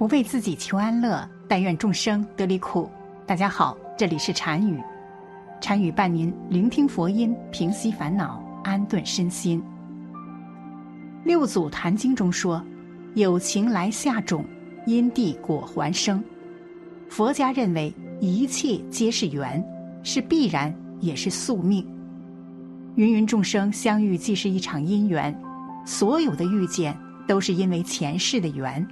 不为自己求安乐，但愿众生得离苦。大家好，这里是禅语，禅语伴您聆听佛音，平息烦恼，安顿身心。六祖坛经中说：“有情来下种，因地果还生。”佛家认为一切皆是缘，是必然，也是宿命。芸芸众生相遇，既是一场因缘，所有的遇见都是因为前世的缘。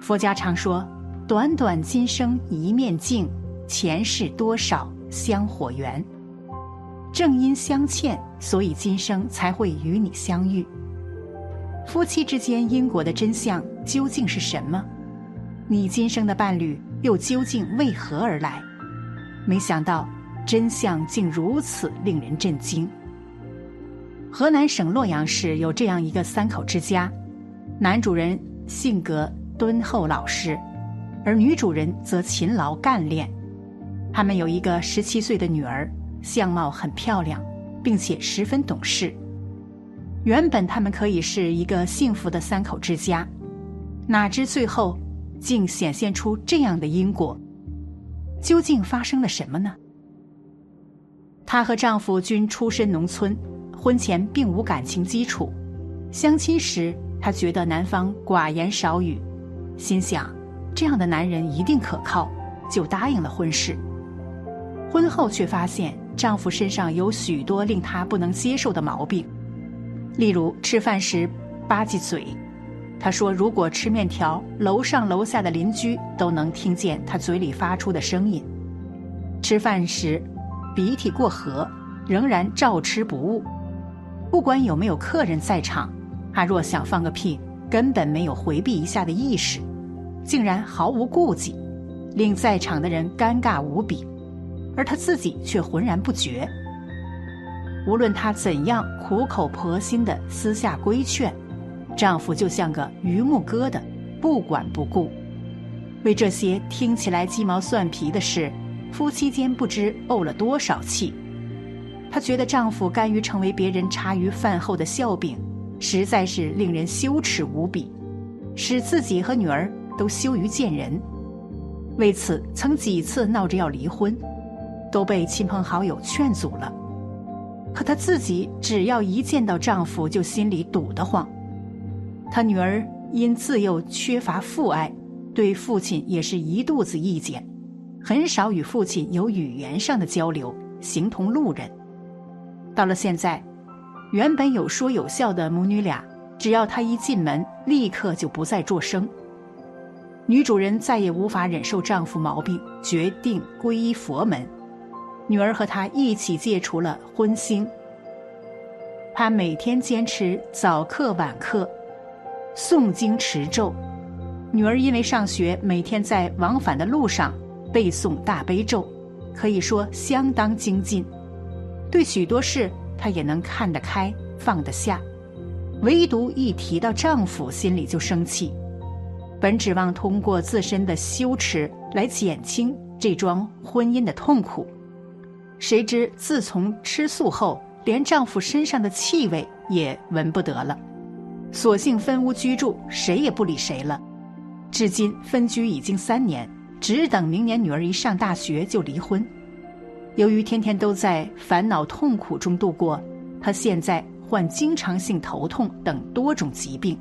佛家常说：“短短今生一面镜，前世多少香火缘。”正因相欠，所以今生才会与你相遇。夫妻之间因果的真相究竟是什么？你今生的伴侣又究竟为何而来？没想到真相竟如此令人震惊。河南省洛阳市有这样一个三口之家，男主人性格。敦厚老实，而女主人则勤劳干练。他们有一个十七岁的女儿，相貌很漂亮，并且十分懂事。原本他们可以是一个幸福的三口之家，哪知最后竟显现出这样的因果。究竟发生了什么呢？她和丈夫均出身农村，婚前并无感情基础。相亲时，她觉得男方寡言少语。心想，这样的男人一定可靠，就答应了婚事。婚后却发现丈夫身上有许多令她不能接受的毛病，例如吃饭时吧唧嘴。她说，如果吃面条，楼上楼下的邻居都能听见她嘴里发出的声音；吃饭时鼻涕过河，仍然照吃不误。不管有没有客人在场，她若想放个屁。根本没有回避一下的意识，竟然毫无顾忌，令在场的人尴尬无比，而她自己却浑然不觉。无论她怎样苦口婆心的私下规劝，丈夫就像个榆木疙瘩，不管不顾。为这些听起来鸡毛蒜皮的事，夫妻间不知怄了多少气。她觉得丈夫甘于成为别人茶余饭后的笑柄。实在是令人羞耻无比，使自己和女儿都羞于见人。为此，曾几次闹着要离婚，都被亲朋好友劝阻了。可她自己只要一见到丈夫，就心里堵得慌。她女儿因自幼缺乏父爱，对父亲也是一肚子意见，很少与父亲有语言上的交流，形同路人。到了现在。原本有说有笑的母女俩，只要她一进门，立刻就不再作声。女主人再也无法忍受丈夫毛病，决定皈依佛门。女儿和她一起戒除了荤腥。她每天坚持早课晚课，诵经持咒。女儿因为上学，每天在往返的路上背诵大悲咒，可以说相当精进。对许多事。她也能看得开放得下，唯独一提到丈夫，心里就生气。本指望通过自身的羞耻来减轻这桩婚姻的痛苦，谁知自从吃素后，连丈夫身上的气味也闻不得了，索性分屋居住，谁也不理谁了。至今分居已经三年，只等明年女儿一上大学就离婚。由于天天都在烦恼痛苦中度过，她现在患经常性头痛等多种疾病。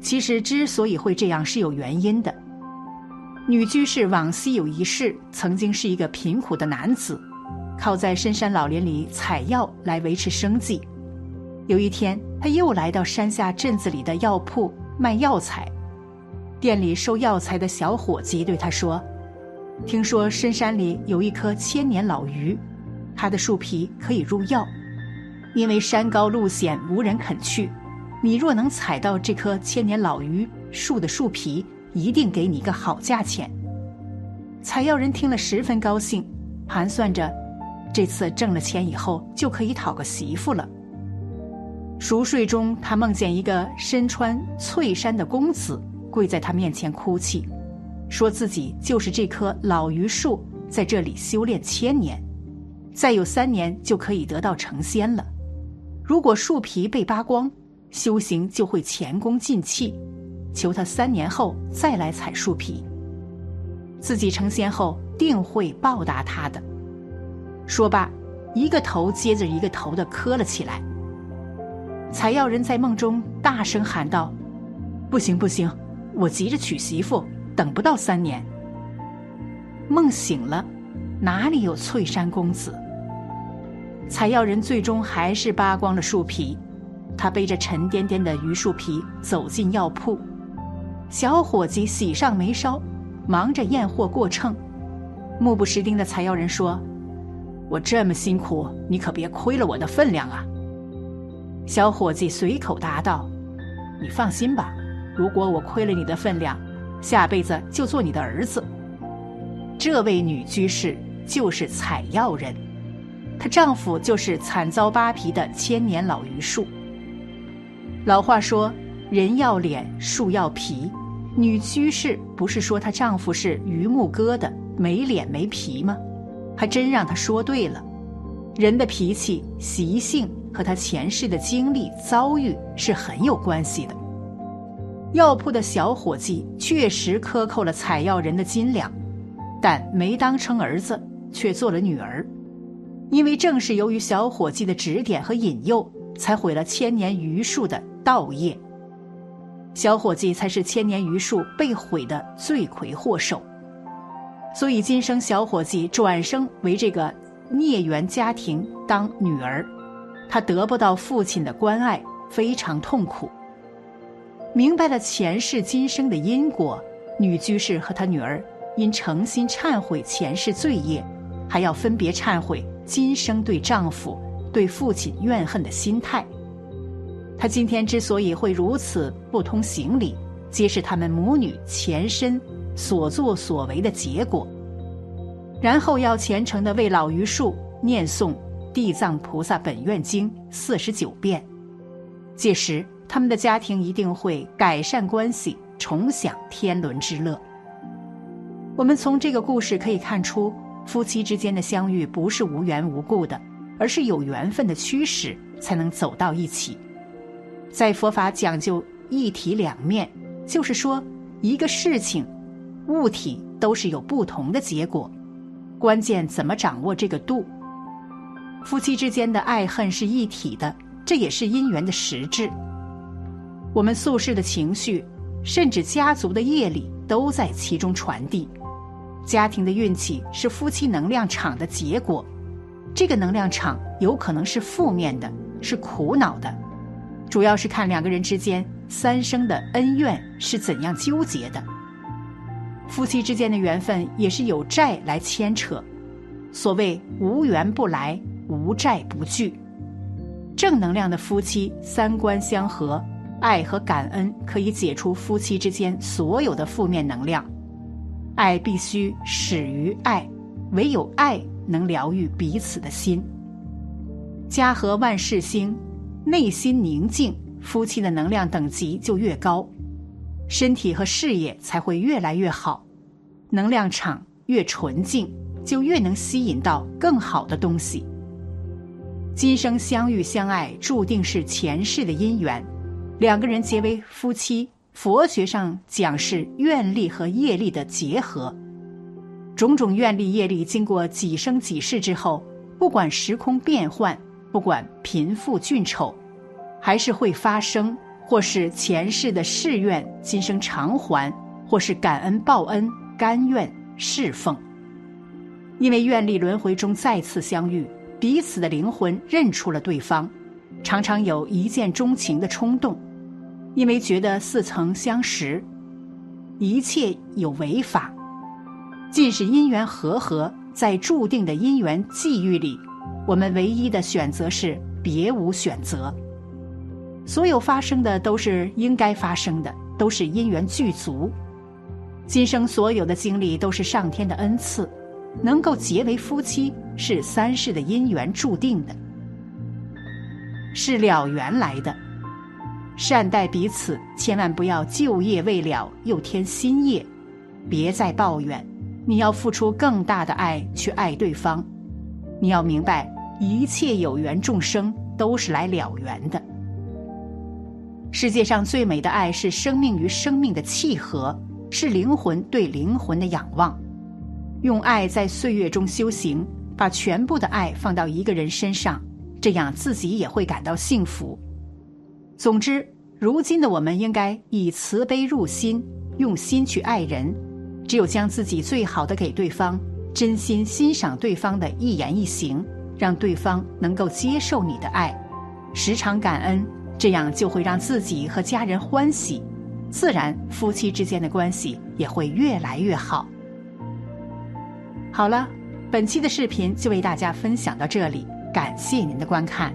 其实之所以会这样是有原因的。女居士往昔有一世，曾经是一个贫苦的男子，靠在深山老林里采药来维持生计。有一天，他又来到山下镇子里的药铺卖药材，店里收药材的小伙计对他说。听说深山里有一棵千年老榆，它的树皮可以入药。因为山高路险，无人肯去。你若能采到这棵千年老榆树的树皮，一定给你一个好价钱。采药人听了十分高兴，盘算着这次挣了钱以后就可以讨个媳妇了。熟睡中，他梦见一个身穿翠衫的公子跪在他面前哭泣。说自己就是这棵老榆树，在这里修炼千年，再有三年就可以得到成仙了。如果树皮被扒光，修行就会前功尽弃。求他三年后再来采树皮。自己成仙后定会报答他的。说罢，一个头接着一个头的磕了起来。采药人在梦中大声喊道：“不行不行，我急着娶媳妇，等不到三年。”梦醒了，哪里有翠山公子？采药人最终还是扒光了树皮，他背着沉甸甸的榆树皮走进药铺。小伙计喜上眉梢，忙着验货过秤。目不识丁的采药人说：“我这么辛苦，你可别亏了我的分量啊。”小伙计随口答道：“你放心吧，如果我亏了你的分量，下辈子就做你的儿子。”这位女居士就是采药人，她丈夫就是惨遭扒皮的千年老榆树。老话说：“人要脸，树要皮。”女居士不是说她丈夫是榆木疙瘩，没脸没皮吗？还真让她说对了。人的脾气习性和他前世的经历遭遇是很有关系的。药铺的小伙计确实克扣了采药人的斤两，但没当成儿子，却做了女儿。因为正是由于小伙计的指点和引诱，才毁了千年榆树的道业。小伙计才是千年榆树被毁的罪魁祸首。所以今生小伙计转生为这个。孽缘家庭当女儿，她得不到父亲的关爱，非常痛苦。明白了前世今生的因果，女居士和她女儿因诚心忏悔前世罪业，还要分别忏悔今生对丈夫、对父亲怨恨的心态。她今天之所以会如此不通行理，皆是他们母女前身所作所为的结果。然后要虔诚的为老榆树念诵《地藏菩萨本愿经》四十九遍，届时他们的家庭一定会改善关系，重享天伦之乐。我们从这个故事可以看出，夫妻之间的相遇不是无缘无故的，而是有缘分的驱使才能走到一起。在佛法讲究一体两面，就是说一个事情、物体都是有不同的结果。关键怎么掌握这个度？夫妻之间的爱恨是一体的，这也是姻缘的实质。我们宿世的情绪，甚至家族的业力，都在其中传递。家庭的运气是夫妻能量场的结果，这个能量场有可能是负面的，是苦恼的，主要是看两个人之间三生的恩怨是怎样纠结的。夫妻之间的缘分也是有债来牵扯，所谓无缘不来，无债不聚。正能量的夫妻三观相合，爱和感恩可以解除夫妻之间所有的负面能量。爱必须始于爱，唯有爱能疗愈彼此的心。家和万事兴，内心宁静，夫妻的能量等级就越高。身体和事业才会越来越好，能量场越纯净，就越能吸引到更好的东西。今生相遇相爱，注定是前世的姻缘。两个人结为夫妻，佛学上讲是愿力和业力的结合。种种愿力业力经过几生几世之后，不管时空变换，不管贫富俊丑，还是会发生。或是前世的誓愿，今生偿还；或是感恩报恩，甘愿侍奉。因为愿力轮回中再次相遇，彼此的灵魂认出了对方，常常有一见钟情的冲动。因为觉得似曾相识，一切有为法，尽是因缘和合，在注定的因缘际遇里，我们唯一的选择是别无选择。所有发生的都是应该发生的，都是因缘具足。今生所有的经历都是上天的恩赐，能够结为夫妻是三世的因缘注定的，是了缘来的。善待彼此，千万不要旧业未了又添新业，别再抱怨。你要付出更大的爱去爱对方。你要明白，一切有缘众生都是来了缘的。世界上最美的爱是生命与生命的契合，是灵魂对灵魂的仰望。用爱在岁月中修行，把全部的爱放到一个人身上，这样自己也会感到幸福。总之，如今的我们应该以慈悲入心，用心去爱人。只有将自己最好的给对方，真心欣赏对方的一言一行，让对方能够接受你的爱，时常感恩，这样就会让自己和家人欢喜，自然夫妻之间的关系也会越来越好。好了，本期的视频就为大家分享到这里，感谢您的观看。